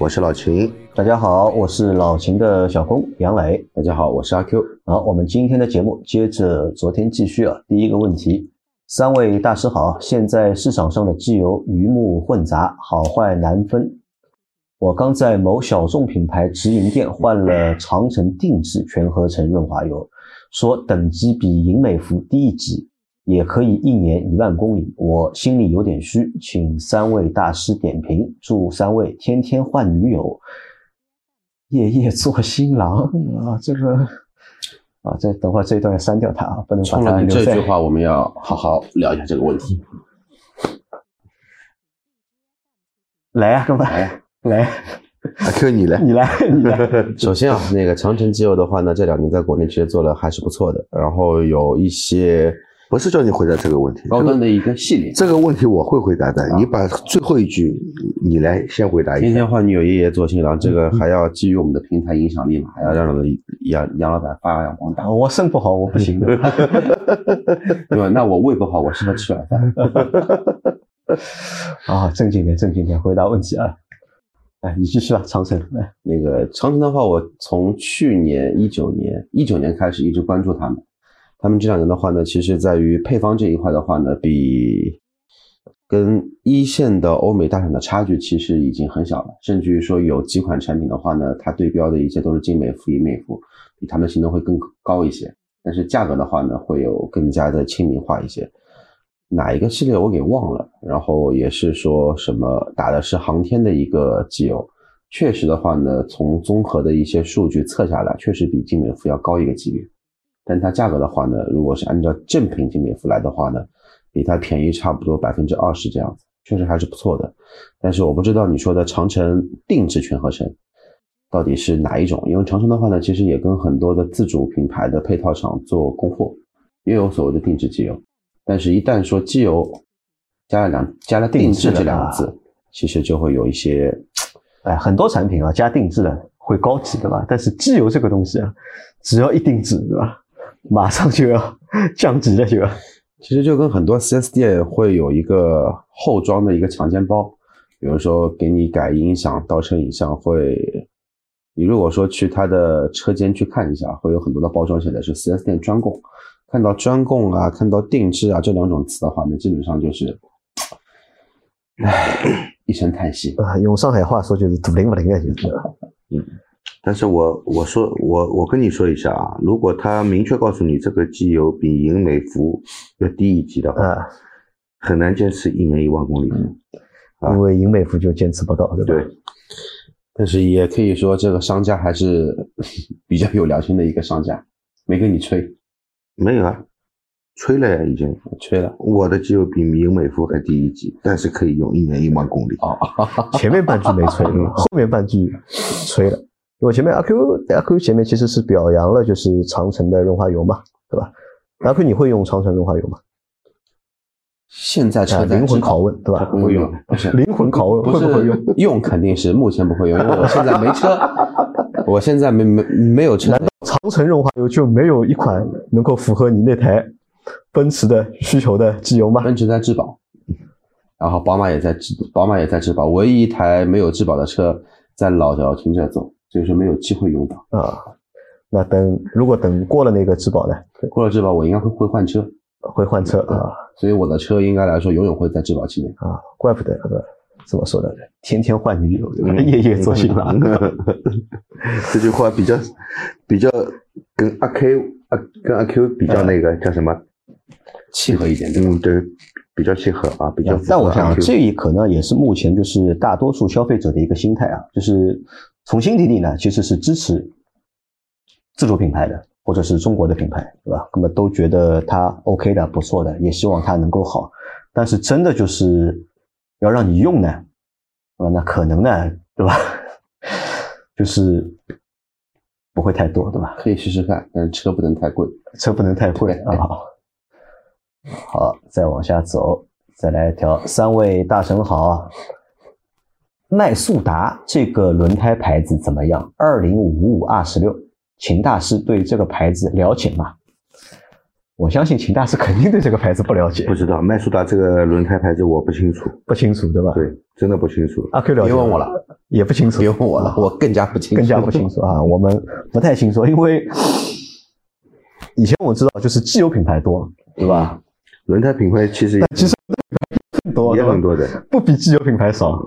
我是老秦。大家好，我是老秦的小工杨磊。大家好，我是阿 Q。好，我们今天的节目接着昨天继续啊。第一个问题，三位大师好，现在市场上的机油鱼目混杂，好坏难分。我刚在某小众品牌直营店换了长城定制全合成润滑油，说等级比银美孚低一级，也可以一年一万公里。我心里有点虚，请三位大师点评。祝三位天天换女友。夜夜做新郎啊，这个啊，这等会儿这一段要删掉它啊，不能把冲了你它留在这句话，我们要好好聊一下这个问题。来啊，哥们来呀来，阿 Q 你来，你来，你来，首先啊，那个长城机油的话呢，这两年在国内其实做的还是不错的，然后有一些不是叫你回答这个问题，高端的一个系列。这个问题我会回答的。你把最后一句你来先回答一下。天天换女友，夜夜做新郎，这个还要基于我们的平台影响力嘛，还要让杨杨老板发扬光大，我肾不好，我不行的。对吧？那我胃不好，我适合吃软饭。啊，正经点，正经点，回答问题啊。哎，你继续吧，长城。来，那个长城的话，我从去年一九年一九年开始一直关注他们。他们这两年的话呢，其实在于配方这一块的话呢，比跟一线的欧美大厂的差距其实已经很小了。甚至于说有几款产品的话呢，它对标的一些都是精美孚、银美孚，比他们性能会更高一些，但是价格的话呢，会有更加的亲民化一些。哪一个系列我给忘了，然后也是说什么打的是航天的一个机油，确实的话呢，从综合的一些数据测下来，确实比精美孚要高一个级别，但它价格的话呢，如果是按照正品金美孚来的话呢，比它便宜差不多百分之二十这样子，确实还是不错的。但是我不知道你说的长城定制全合成到底是哪一种，因为长城的话呢，其实也跟很多的自主品牌的配套厂做供货，也有所谓的定制机油。但是，一旦说机油加了两加了定制这两个字，其实就会有一些，哎，很多产品啊，加定制的会高级，对吧？但是机油这个东西啊，只要一定制，对吧？马上就要 降级了，就要。其实就跟很多 4S 店会有一个后装的一个强奸包，比如说给你改音响、倒车影像，会你如果说去他的车间去看一下，会有很多的包装写的是 4S 店专供。看到专供啊，看到定制啊这两种词的话，那基本上就是，唉，一声叹息。啊，用上海话说就是“土灵不灵”啊，就是。但是我我说我我跟你说一下啊，如果他明确告诉你这个机油比银美孚要低一级的话，啊，很难坚持一年一万公里。啊因为银美孚就坚持不到，对吧？对，但是也可以说，这个商家还是 比较有良心的一个商家，没跟你吹，没有啊，吹了呀已经。吹了。我的机油比银美孚还低一级，但是可以用一年一万公里。哦，前面半句没吹，后面半句吹了。因为前面阿 Q 阿 Q 前面其实是表扬了就是长城的润滑油嘛，对吧？阿 Q 你会用长城润滑油吗？现在啊，车载灵魂拷问，对吧？不会用，不是灵魂拷问不会不会用？用肯定是目前不会用，因为我现在没车，我现在没没没有车难，道长城润滑油就没有一款能够符合你那台奔驰的需求的机油吗？奔驰在质保，然后宝马也在质，宝马也在质保，唯一一台没有质保的车在老姚停着走，所以说没有机会用到。啊，那等如果等过了那个质保呢，过了质保，我应该会会换车，会换车啊所以我的车应该来说永远会在质保期内。啊，怪不得对吧怎么说的，天天换女友，夜夜做新郎。这句话比较比较跟阿 Q 阿跟阿 Q 比较那个叫什么？契合一点？嗯，对，比较契合啊，比较但我想这一可能也是目前就是大多数消费者的一个心态啊，就是从心底里呢，其实是支持自主品牌的，或者是中国的品牌，对吧？那么都觉得它 OK 的、不错的，也希望它能够好。但是真的就是要让你用呢，啊，那可能呢，对吧？就是不会太多，对吧？可以试试看，但是车不能太贵。车不能太贵啊。好，再往下走，再来一条。三位大神好，迈速达这个轮胎牌子怎么样？二零五五二十六，秦大师对这个牌子了解吗？我相信秦大师肯定对这个牌子不了解不，知道迈速达这个轮胎牌子我不清楚，不清楚对吧？对，真的不清楚。阿 Q 了解别问我了，也不清楚，别问我了，我更加不清楚，更加不清楚啊，我们不太清楚，因为以前我知道就是机油品牌多，对吧？轮胎品牌其实也其实更多，也很多的。不比机油品牌少。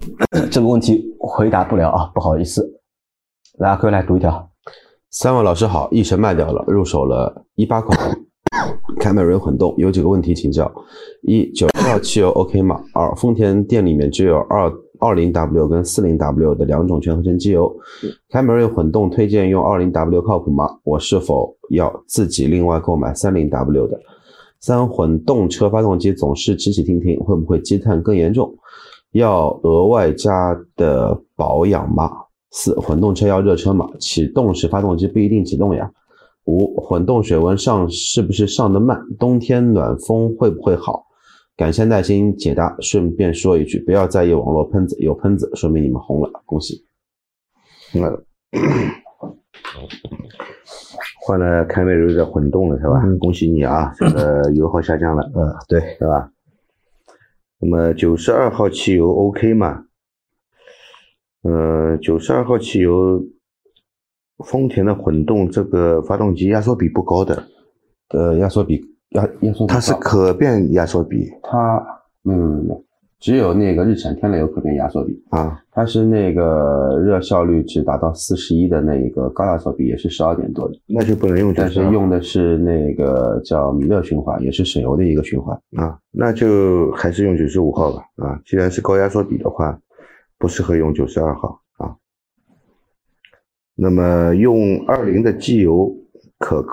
这个问题回答不了啊，不好意思。来，阿哥来读一条。三位老师好，一神卖掉了，入手了一八款凯美瑞混动，有几个问题请教：一，九十号汽油 OK 吗？二，丰田店里面只有二二零 W 跟四零 W 的两种全合成机油，凯美瑞混动推荐用二零 W 靠谱吗？我是否要自己另外购买三零 W 的？三，混动车发动机总是起起停停，会不会积碳更严重？要额外加的保养吗？四，混动车要热车吗？启动时发动机不一定启动呀。五，混动水温上是不是上的慢？冬天暖风会不会好？感谢耐心解答。顺便说一句，不要在意网络喷子，有喷子说明你们红了，恭喜。呃，换了凯美瑞的混动了是吧？嗯恭喜你啊，这个油耗下降了，嗯，对，是吧？那么九十二号汽油 OK 吗？呃，九十二号汽油，丰田的混动这个发动机压缩比不高的，呃，压缩比压压缩比它是可变压缩比它嗯，只有那个日产天籁有可变压缩比，啊，它是那个热效率只达到四十一的那一个高压缩比，也是十二点多的。那就不能用但是用的是那个叫米勒循环，也是省油的一个循环。啊，那就还是用九十五号吧。啊，既然是高压缩比的话，不适合用九十二号啊。那么用二零的机油可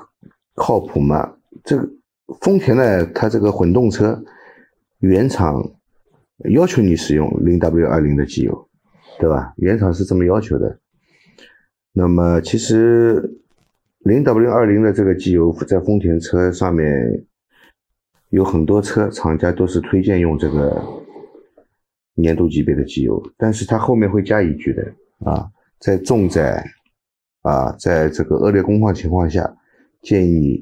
靠谱吗？这个丰田呢，它这个混动车原厂要求你使用零 W 二零的机油，对吧？原厂是这么要求的。那么其实零 W 二零的这个机油在丰田车上面有很多车厂家都是推荐用这个年度级别的机油，但是它后面会加一句的啊，在重载啊，在这个恶劣工况情况下，建议你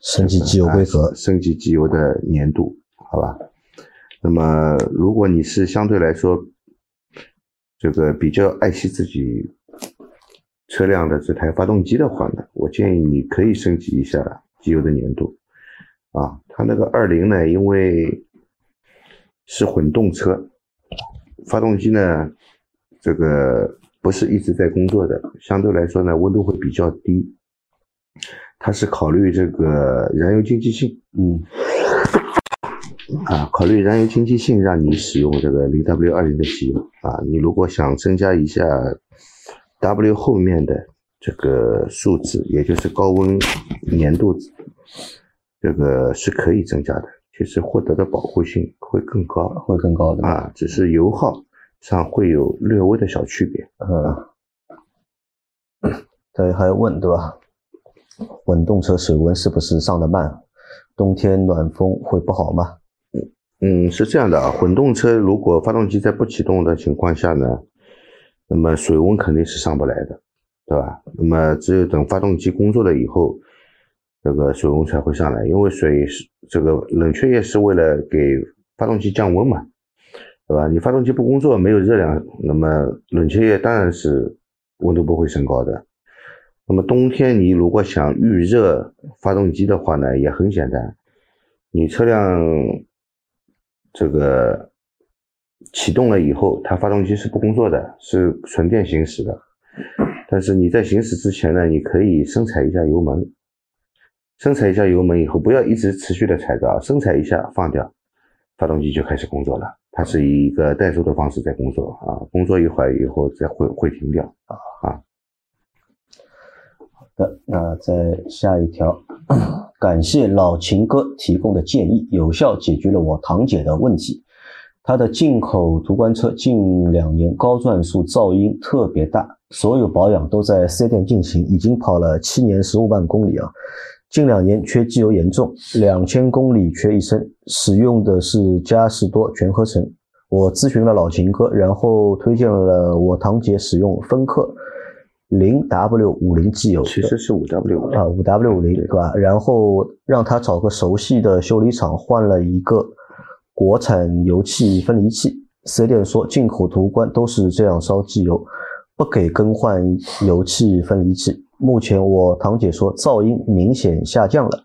升级机油规格啊升级机油的粘度，好吧？那么如果你是相对来说这个比较爱惜自己车辆的这台发动机的话呢，我建议你可以升级一下机油的粘度。啊，它那个二零呢，因为是混动车，发动机呢，这个不是一直在工作的，相对来说呢，温度会比较低。它是考虑这个燃油经济性，嗯，啊，考虑燃油经济性，让你使用这个零 W 二零的机油啊。你如果想增加一下 W 后面的这个数字，也就是高温粘度，这个是可以增加的，其实获得的保护性会更高会更高的。啊，只是油耗上会有略微的小区别。嗯，对，还有问对吧？混动车水温是不是上的慢？冬天暖风会不好吗？嗯，是这样的啊，混动车如果发动机在不启动的情况下呢，那么水温肯定是上不来的，对吧？那么只有等发动机工作了以后，这个水温才会上来，因为水是这个冷却液是为了给发动机降温嘛，对吧？你发动机不工作，没有热量，那么冷却液当然是温度不会升高的。那么冬天你如果想预热发动机的话呢，也很简单，你车辆这个启动了以后，它发动机是不工作的，是纯电行驶的。但是你在行驶之前呢，你可以深踩一下油门，深踩一下油门以后，不要一直持续的踩着啊，深踩一下放掉，发动机就开始工作了。它是以一个怠速的方式在工作啊，工作一会儿以后再会会停掉啊。那再下一条，感谢老秦哥提供的建议，有效解决了我堂姐的问题。它的进口途观车近两年高转速噪音特别大，所有保养都在四 S 店进行，已经跑了七年十五万公里啊。近两年缺机油严重，两千公里缺一升，使用的是嘉实多全合成。我咨询了老秦哥，然后推荐了我堂姐使用芬克零 W 五零机油，其实是五 W 啊五 W 五零对吧？然后让他找个熟悉的修理厂换了一个国产油气分离器。四 S 店说进口途观都是这样烧机油，不给更换油气分离器。目前我堂姐说噪音明显下降了，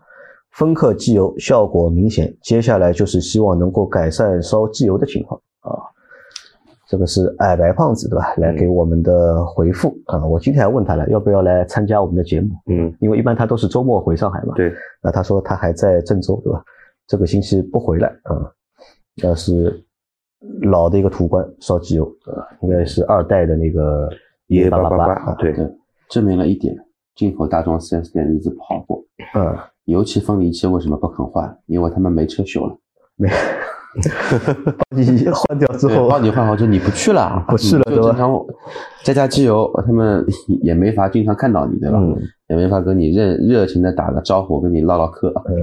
芬克机油效果明显。接下来就是希望能够改善烧机油的情况啊。这个是矮白胖子对吧？来给我们的回复啊。我今天还问他了，要不要来参加我们的节目？嗯，因为一般他都是周末回上海嘛。对，那他说他还在郑州对吧？这个星期不回来啊。那是老的一个途观烧机油啊？应该是二代的那个一八八八八，对，证明了一点。进口大众 4S 店日子不好过。嗯，油气分离器为什么不肯换？因为他们没车修了。没，把你换掉之后，帮你换好之后你不去了，不去了，就经常加加机油，他们也没法经常看到你，对吧？嗯，也没法跟你热热情的打个招呼，跟你唠唠嗑。嗯，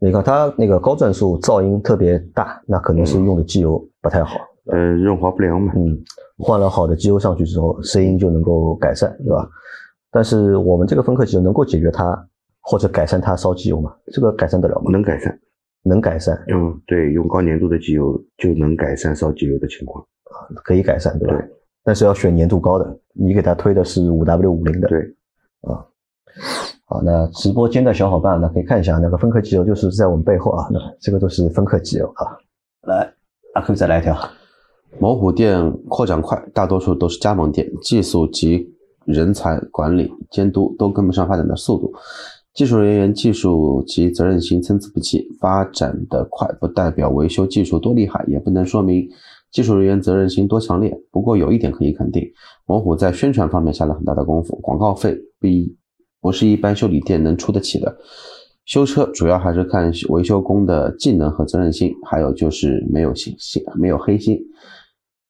你看它那个高转速噪音特别大，那可能是用的机油不太好。嗯，润滑不良嘛。嗯，换了好的机油上去之后，声音就能够改善，对吧？但是我们这个分克机油能够解决它或者改善它烧机油吗？这个改善得了吗？能改善，能改善。嗯，对，用高粘度的机油就能改善烧机油的情况啊。可以改善，对吧？对。但是要选粘度高的，你给他推的是五 W 五零的。对。啊，好，那直播间的小伙伴呢，可以看一下那个分克机油，就是在我们背后啊，那这个都是分克机油啊。来，阿 Q 再来一条。某虎店扩展快，大多数都是加盟店，技术及人才管理监督都跟不上发展的速度，技术人员技术及责任心参差不齐。发展的快不代表维修技术多厉害，也不能说明技术人员责任心多强烈。不过有一点可以肯定，猛虎在宣传方面下了很大的功夫，广告费不一不是一般修理店能出得起的。修车主要还是看维修工的技能和责任心，还有就是没有心心没有黑心。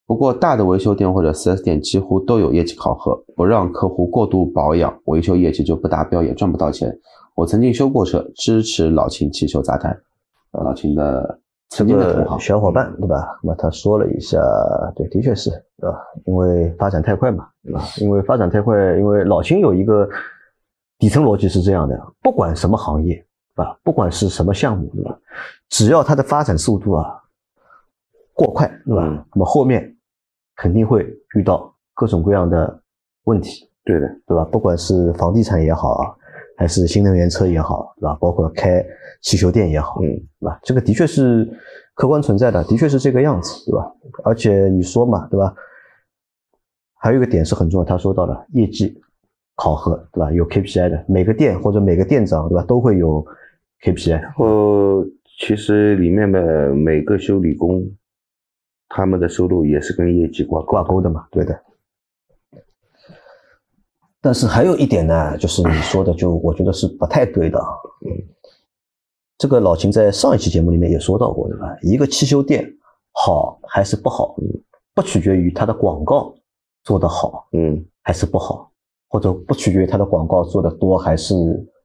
不过，大的维修店或者 4S 店几乎都有业绩考核，不让客户过度保养，维修业绩就不达标，也赚不到钱。我曾经修过车，支持老秦汽修杂谈。老秦的曾经的同行小伙伴，对吧？那么他说了一下，对，的确是，对吧？因为发展太快嘛，对吧？因为发展太快，因为老秦有一个底层逻辑是这样的：不管什么行业，对吧？不管是什么项目，对吧？只要它的发展速度啊过快，对吧？那么后面肯定会遇到各种各样的问题，对的，对吧？不管是房地产也好，还是新能源车也好，对吧？包括开汽修店也好，嗯，对吧？这个的确是客观存在的，的确是这个样子，对吧？而且你说嘛，对吧？还有一个点是很重要，他说到了业绩考核，对吧？有 KPI 的，每个店或者每个店长，对吧？都会有 KPI。然后其实里面的每个修理工。他们的收入也是跟业绩挂挂钩的嘛，对的。但是还有一点呢，就是你说的，就我觉得是不太对的。嗯，这个老秦在上一期节目里面也说到过，对吧？一个汽修店好还是不好，不取决于它的广告做得好，嗯，还是不好，或者不取决于它的广告做得多还是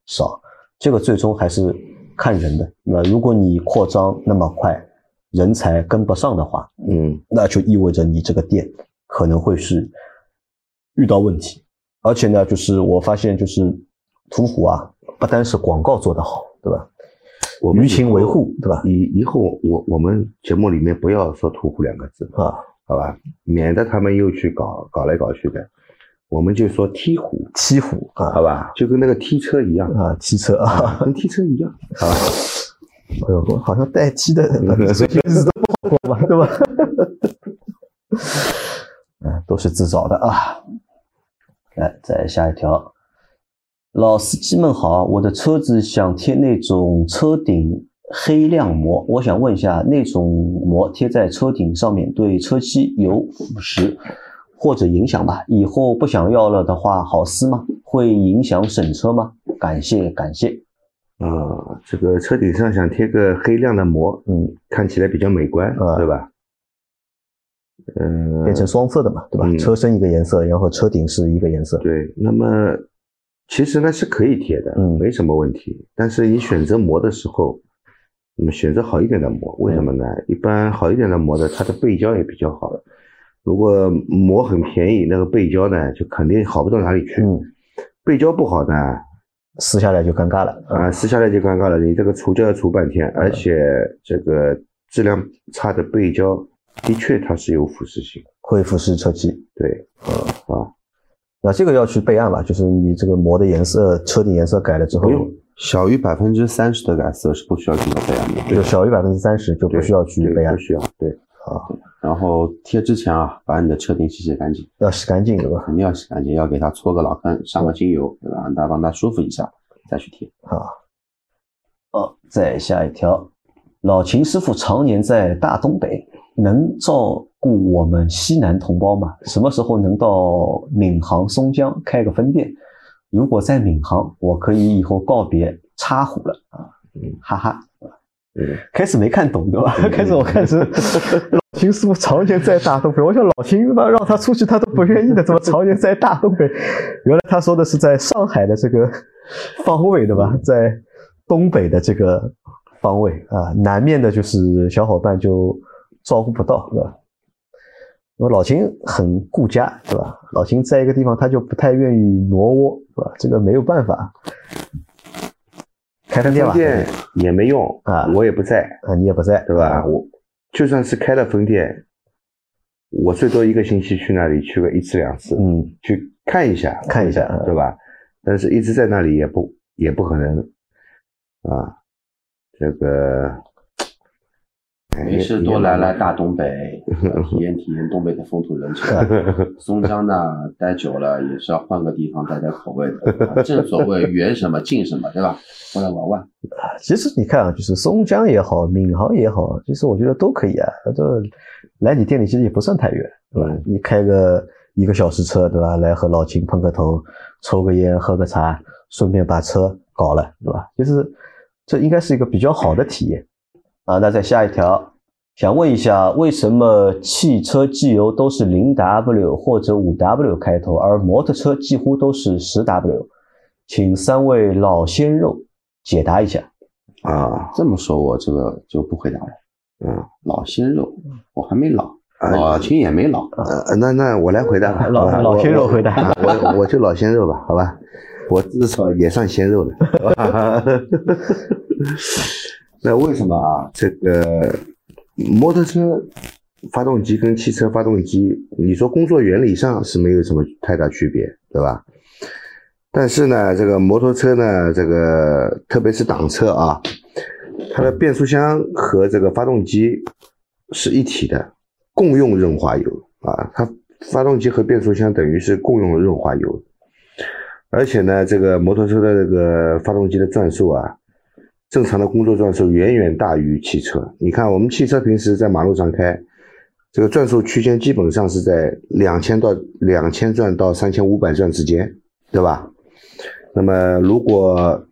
少，这个最终还是看人的。那如果你扩张那么快，人才跟不上的话，嗯，那就意味着你这个店可能会是遇到问题，而且呢，就是我发现就是途虎啊，不单是广告做得好，对吧？我们舆情维护，对吧？以以后我我们节目里面不要说途虎两个字啊，好吧，免得他们又去搞搞来搞去的，我们就说梯虎，梯虎啊，好吧，就跟那个踢车一样啊，踢车啊，跟踢车一样，好吧。哎呦，我好像代替的日子都不好过吧，对 吧？嗯，都是自找的啊。来，再下一条。老司机们好，我的车子想贴那种车顶黑亮膜，我想问一下，那种膜贴在车顶上面对车漆有腐蚀或者影响吧？以后不想要了的话，好撕吗？会影响审车吗？感谢感谢。啊，这个车顶上想贴个黑亮的膜，嗯，看起来比较美观，啊对吧？呃，变成双色的嘛，对吧？嗯车身一个颜色，然后车顶是一个颜色。对，那么其实呢是可以贴的，嗯没什么问题。但是你选择膜的时候，那么选择好一点的膜，为什么呢？一般好一点的膜的，它的背胶也比较好。如果膜很便宜，那个背胶呢就肯定好不到哪里去。嗯，背胶不好呢，撕下来就尴尬了。啊，撕下来就尴尬了，你这个除胶要除半天，而且这个质量差的背胶，的确它是有腐蚀性。会腐蚀车漆。对，啊，那这个要去备案吧，就是你这个膜的颜色、车顶颜色改了之后不，用，小于百分之三十的改色是不需要进行备案的。就小于百分之三十就不需要去备案对不，需要，对。然后贴之前啊，把你的车顶洗洗干净，要洗干净，对吧？肯定要洗干净，要给它搓个老坑，上个精油，对吧？让它帮它舒服一下，再去贴。哦，再下一条，老秦师傅常年在大东北，能照顾我们西南同胞吗？什么时候能到闵行松江开个分店？如果在闵行，我可以以后告别插虎了啊！嗯哈哈，嗯开始没看懂对吧？开始我看是 老秦师傅常年在大东北，我想老秦他让他出去他都不愿意的，怎么常年在大东北？原来他说的是在上海的这个方位对吧？在东北的这个方位啊，南面的就是小伙伴就照顾不到对吧？因为老秦很顾家对吧？老秦在一个地方他就不太愿意挪窝对吧？这个没有办法。开分店吧，分店也没用啊我也不在，啊，你也不在对吧？我就算是开了分店，我最多一个星期去那里去个一次两次，嗯，去看一下，看一下嗯对吧？但是一直在那里也不也不可能啊，这个哎没事，多来来大东北，体验体验东北的风土人情。松江呢，待久了也是要换个地方带带口味的。啊正所谓 远什么近什么，对吧？过来玩玩。其实你看啊，就是松江也好，闵行也好，其实我觉得都可以啊。这来你店里其实也不算太远，对吧？嗯你开个一个小时车，对吧？来和老秦碰个头，抽个烟，喝个茶，顺便把车搞了，对吧？其实这应该是一个比较好的体验啊。那再下一条，想问一下，为什么汽车机油都是零 W 或者五 W 开头，而摩托车几乎都是十 W？请三位老鲜肉解答一下。啊，这么说，我这个就不回答了。嗯老鲜肉，我还没老，啊老秦也没老。呃，那那我来回答吧，老老鲜肉回答啊我我就老鲜肉吧，好吧，我至少也算鲜肉了？那为什么啊？这个摩托车发动机跟汽车发动机，你说工作原理上是没有什么太大区别，对吧？但是呢，这个摩托车呢，这个特别是挡车啊，它的变速箱和这个发动机是一体的，共用润滑油啊，它发动机和变速箱等于是共用润滑油，而且呢，这个摩托车的这个发动机的转速啊，正常的工作转速远远大于汽车。你看，我们汽车平时在马路上开，这个转速区间基本上是在两千到两千转到三千五百转之间，对吧？那么如果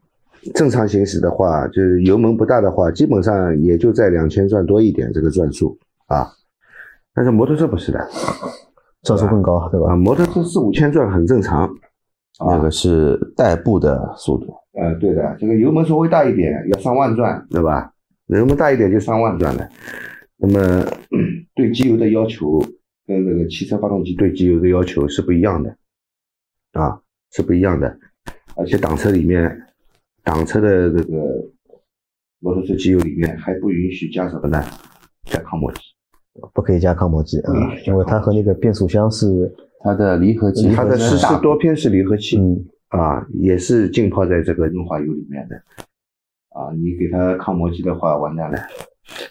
正常行驶的话，就是油门不大的话，基本上也就在两千转多一点这个转速啊。但是摩托车不是的转速更高，对吧啊，？摩托车四五千转很正常。那个是代步的速度，呃，对的，这个油门稍微大一点，要上万转，对吧？油门大一点就上万转了。那么嗯 对机油的要求跟那个汽车发动机对机油的要求是不一样的，啊，是不一样的。而且挡车里面，挡车的这个摩托车机油里面还不允许加什么呢？加抗磨剂。不可以加抗磨剂啊，因为它和那个变速箱是，它的离合器，它的湿式多片式离合器，嗯，啊，也是浸泡在这个润滑油里面的。啊，你给它抗磨机的话，完蛋了，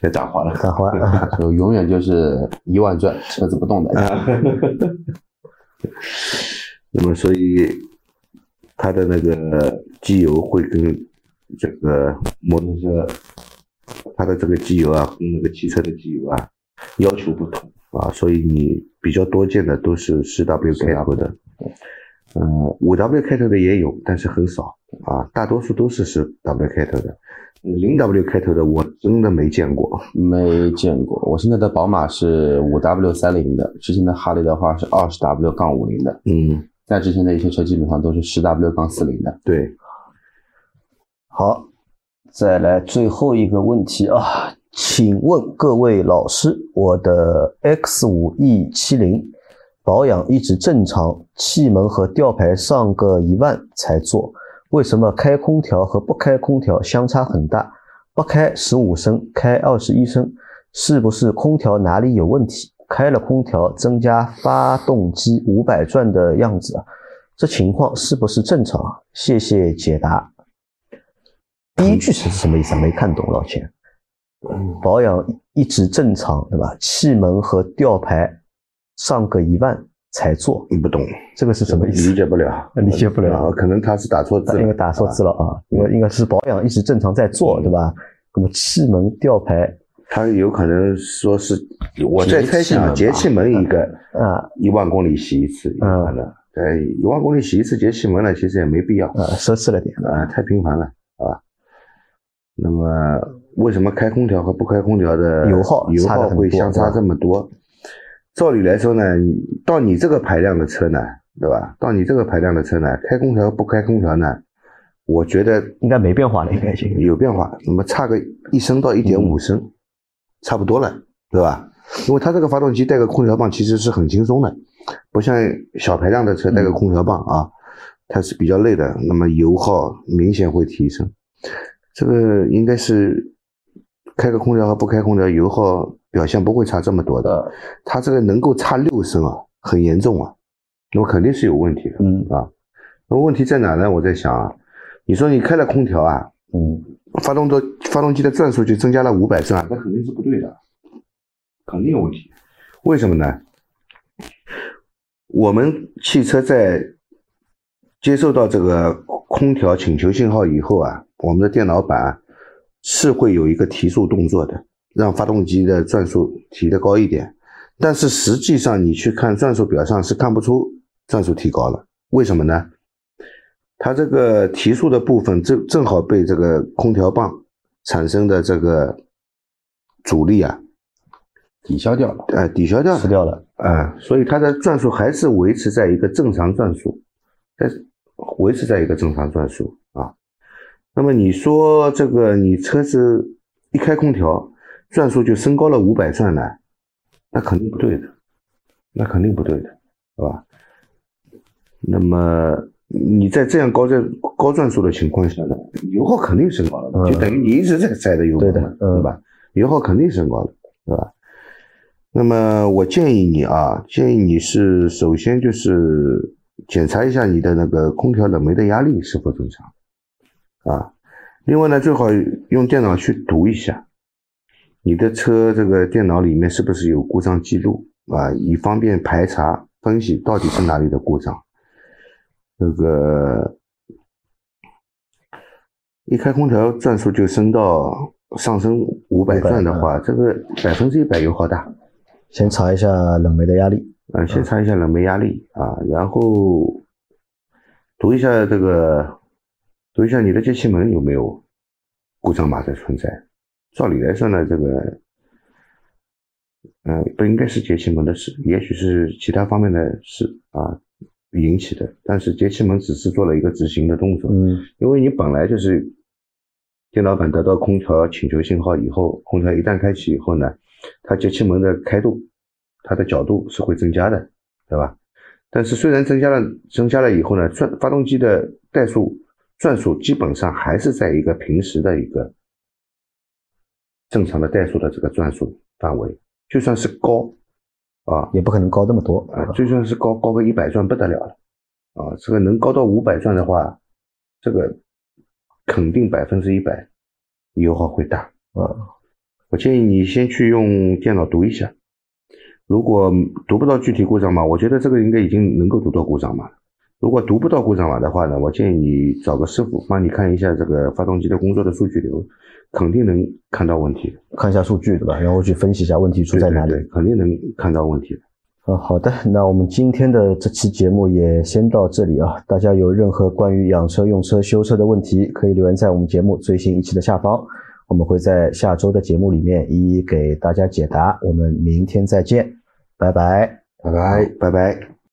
要炸花了。打花啊，就永远就是一万转，车子不动的。那么，所以它的那个机油会跟这个摩托车，它的这个机油啊，跟那个汽车的机油啊要求不同啊，所以你比较多见的都是十 W 开头的，嗯，五 W 开头的也有，但是很少啊，大多数都是十 W 开头的，零 W 开头的我真的没见过。没见过。我现在的宝马是五 W 三零的，之前的哈雷的话是二十 W 杠五零的，嗯，在之前的一些车基本上都是十 W 杠四零的。对，好，再来最后一个问题啊，请问各位老师，我的 X 五 E 七零保养一直正常，气门和吊牌上个一万才做，为什么开空调和不开空调相差很大？不开十五升，开二十一升，是不是空调哪里有问题？开了空调增加发动机五百转的样子啊，这情况是不是正常？谢谢解答。第一句是什么意思？没看懂，老钱。保养一直正常，对吧？气门和吊牌上个一万才做，你不懂，这个是什么意思？理解不了，理解不了。啊，可能他是打错字了，应该打错字了啊，因为应该是保养一直正常在做，对吧？那么气门吊牌他有可能说是我在猜想，节气门一个啊。一万公里洗一次，有可能。对一万公里洗一次节气门呢，其实也没必要。啊，奢侈了点。啊，太频繁了啊。那么为什么开空调和不开空调的油耗油耗会相差这么多？照理来说呢，到你这个排量的车呢，对吧？到你这个排量的车呢，开空调不开空调呢，我觉得应该没变化了，应该行有变化。那么差个一升到一点五升，差不多了，对吧？因为它这个发动机带个空调棒其实是很轻松的，不像小排量的车带个空调棒啊，它是比较累的。那么油耗明显会提升。这个应该是开个空调和不开空调油耗表现不会差这么多的。它这个能够差六升啊，很严重啊，那么肯定是有问题的。嗯啊，那么问题在哪呢？我在想啊，你说你开了空调啊，嗯发动的发动机的转速就增加了五百转，那肯定是不对的，肯定有问题。为什么呢？我们汽车在接受到这个空调请求信号以后啊，我们的电脑板是会有一个提速动作的，让发动机的转速提得高一点。但是实际上你去看转速表上是看不出转速提高了，为什么呢？它这个提速的部分正正好被这个空调棒产生的这个阻力啊，抵消掉了，呃，抵消掉了吃，掉了，啊、所以它的转速还是维持在一个正常转速，在维持在一个正常转速啊。那么你说这个你车子一开空调，转速就升高了五百转呢？那肯定不对的，那肯定不对的，是吧？那么你在这样高转高转速的情况下呢，油耗肯定升高了，嗯就等于你一直在塞的油门嘛，对的嗯对吧？油耗肯定升高了，对吧？那么我建议你啊，建议你是首先就是检查一下你的那个空调冷媒的压力是否正常啊。另外呢，最好用电脑去读一下你的车这个电脑里面是不是有故障记录啊，以方便排查分析到底是哪里的故障。这个一开空调转速就升到上升五百转的话，这个百分之一百油耗大。先查一下冷媒的压力。啊，先查一下冷媒压力啊，然后读一下这个，读一下你的节气门有没有故障码的存在。照理来说呢，这个，呃，不应该是节气门的事，也许是其他方面的事啊引起的。但是节气门只是做了一个执行的动作，嗯因为你本来就是电脑板得到空调请求信号以后，空调一旦开启以后呢，它节气门的开度，它的角度是会增加的，对吧？但是虽然增加了，增加了以后呢，转发动机的怠速转速基本上还是在一个平时的一个正常的怠速的这个转速范围，就算是高啊，也不可能高这么多。啊，就算是高高个一百转不得了了，啊，这个能高到五百转的话，这个肯定百分之一百油耗会大。啊，我建议你先去用电脑读一下，如果读不到具体故障码，我觉得这个应该已经能够读到故障码了。如果读不到故障码的话呢，我建议你找个师傅帮你看一下这个发动机的工作的数据流，肯定能看到问题。看一下数据对吧？然后去分析一下问题出在哪里对对对肯定能看到问题的。呃，好的，那我们今天的这期节目也先到这里啊。大家有任何关于养车、用车、修车的问题，可以留言在我们节目最新一期的下方，我们会在下周的节目里面一一给大家解答。我们明天再见，拜拜，拜拜，拜拜。